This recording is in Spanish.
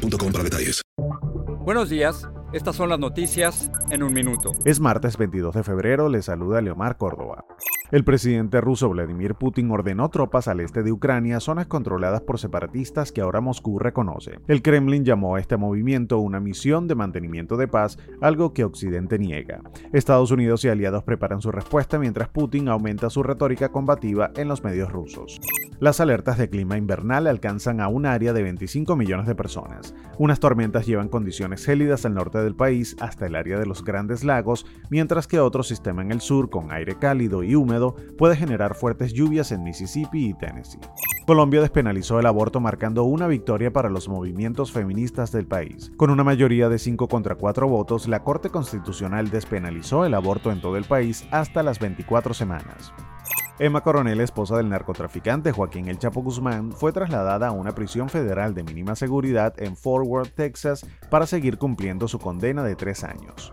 boostmobile.com para detalles. Buenos días. Estas son las noticias en un minuto. Es martes 22 de febrero, le saluda Leomar Córdoba. El presidente ruso Vladimir Putin ordenó tropas al este de Ucrania, zonas controladas por separatistas que ahora Moscú reconoce. El Kremlin llamó a este movimiento una misión de mantenimiento de paz, algo que Occidente niega. Estados Unidos y aliados preparan su respuesta mientras Putin aumenta su retórica combativa en los medios rusos. Las alertas de clima invernal alcanzan a un área de 25 millones de personas. Unas tormentas llevan condiciones gélidas al norte del país hasta el área de los Grandes Lagos, mientras que otro sistema en el sur con aire cálido y húmedo puede generar fuertes lluvias en Mississippi y Tennessee. Colombia despenalizó el aborto marcando una victoria para los movimientos feministas del país. Con una mayoría de 5 contra 4 votos, la Corte Constitucional despenalizó el aborto en todo el país hasta las 24 semanas. Emma Coronel, esposa del narcotraficante Joaquín El Chapo Guzmán, fue trasladada a una prisión federal de mínima seguridad en Fort Worth, Texas, para seguir cumpliendo su condena de tres años.